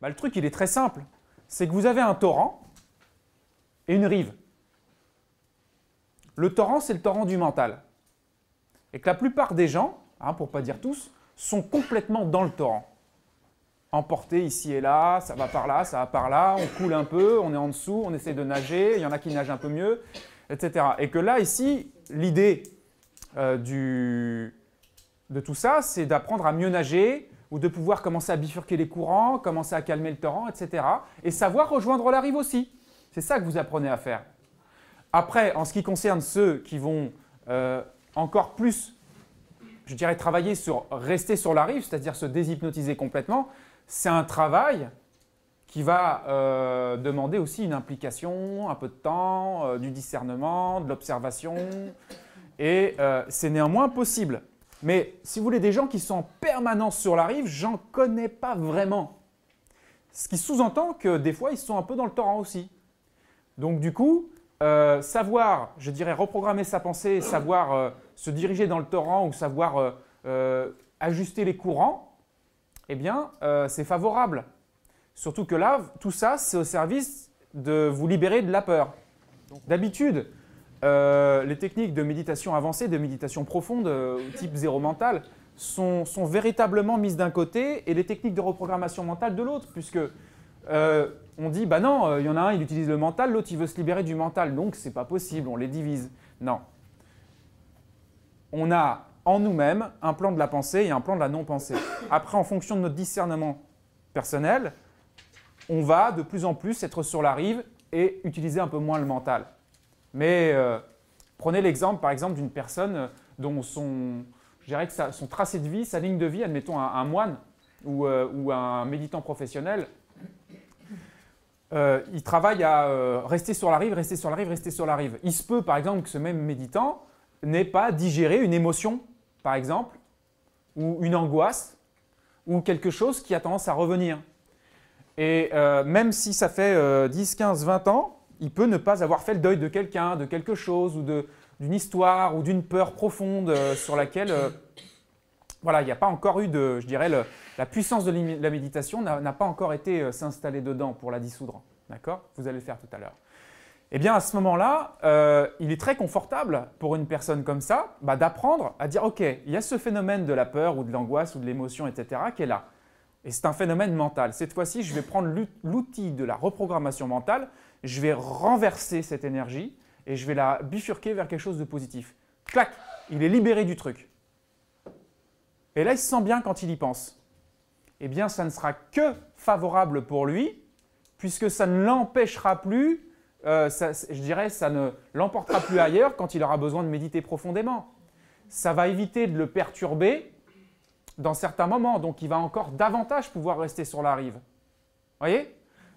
bah, Le truc, il est très simple. C'est que vous avez un torrent et une rive. Le torrent, c'est le torrent du mental. Et que la plupart des gens, hein, pour ne pas dire tous, sont complètement dans le torrent. Emportés ici et là, ça va par là, ça va par là, on coule un peu, on est en dessous, on essaie de nager, il y en a qui nagent un peu mieux, etc. Et que là, ici, l'idée euh, de tout ça, c'est d'apprendre à mieux nager ou de pouvoir commencer à bifurquer les courants, commencer à calmer le torrent, etc. Et savoir rejoindre la rive aussi. C'est ça que vous apprenez à faire. Après, en ce qui concerne ceux qui vont euh, encore plus, je dirais, travailler sur rester sur la rive, c'est-à-dire se déshypnotiser complètement, c'est un travail qui va euh, demander aussi une implication, un peu de temps, euh, du discernement, de l'observation, et c'est néanmoins possible. Mais si vous voulez des gens qui sont en permanence sur la rive, j'en connais pas vraiment. Ce qui sous-entend que des fois, ils sont un peu dans le torrent aussi. Donc du coup, euh, savoir, je dirais, reprogrammer sa pensée, savoir euh, se diriger dans le torrent ou savoir euh, ajuster les courants, eh bien, c'est favorable. Surtout que là, tout ça, c'est au service de vous libérer de la peur. D'habitude, les techniques de méditation avancée, de méditation profonde, type zéro mental, sont, véritablement mises d'un côté et les techniques de reprogrammation mentale de l'autre, puisque on dit, bah non, il euh, y en a un, il utilise le mental, l'autre, il veut se libérer du mental. Donc, c'est pas possible, on les divise. Non. On a en nous-mêmes un plan de la pensée et un plan de la non-pensée. Après, en fonction de notre discernement personnel, on va de plus en plus être sur la rive et utiliser un peu moins le mental. Mais euh, prenez l'exemple, par exemple, d'une personne dont son, je dirais son tracé de vie, sa ligne de vie, admettons un, moine ou, euh, ou, un méditant professionnel, euh, il travaille à euh, rester sur la rive, rester sur la rive, rester sur la rive. Il se peut, par exemple, que ce même méditant n'ait pas digéré une émotion, par exemple, ou une angoisse, ou quelque chose qui a tendance à revenir. Et euh, même si ça fait 10, 15, 20 ans, il peut ne pas avoir fait le deuil de quelqu'un, de quelque chose, ou d'une histoire, ou d'une peur profonde sur laquelle voilà, il n'y a pas encore eu de, je dirais, la puissance de la méditation n'a pas encore été euh, s'installer dedans pour la dissoudre. D'accord? Vous allez le faire tout à l'heure. Eh bien, à ce moment-là, euh, il est très confortable pour une personne comme ça bah, d'apprendre à dire, OK, il y a ce phénomène de la peur ou de l'angoisse ou de l'émotion, etc., qui est là. Et c'est un phénomène mental. Cette fois-ci, je vais prendre l'outil de la reprogrammation mentale, je vais renverser cette énergie et je vais la bifurquer vers quelque chose de positif. Clac Il est libéré du truc. Et là, il se sent bien quand il y pense. Eh bien, ça ne sera que favorable pour lui, puisque ça ne l'empêchera plus, euh, je dirais, ça ne l'emportera plus ailleurs quand il aura besoin de méditer profondément. Ça va éviter de le perturber dans certains moments, donc il va encore davantage pouvoir rester sur la rive. Voyez?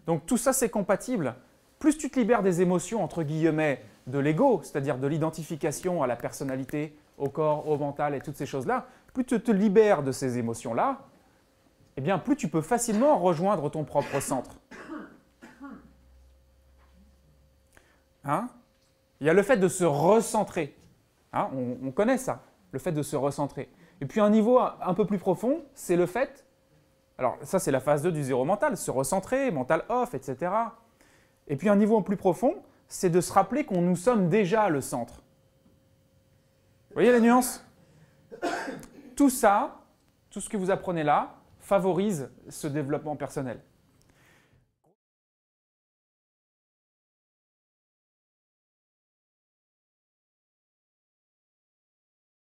Donc tout ça, c'est compatible. Plus tu te libères des émotions, entre guillemets, de l'ego, c'est-à-dire de l'identification à la personnalité, au corps, au mental et toutes ces choses-là, plus tu te libères de ces émotions-là, eh bien plus tu peux facilement rejoindre ton propre centre. Hein? Il y a le fait de se recentrer. Hein? On, connaît ça, le fait de se recentrer. Et puis un niveau un peu plus profond, c'est le fait, alors ça c'est la phase 2 du zéro mental, se recentrer, mental off, etc. Et puis un niveau plus profond, c'est de se rappeler qu'on nous sommes déjà le centre. Vous voyez la nuance tout ça, tout ce que vous apprenez là, favorise ce développement personnel.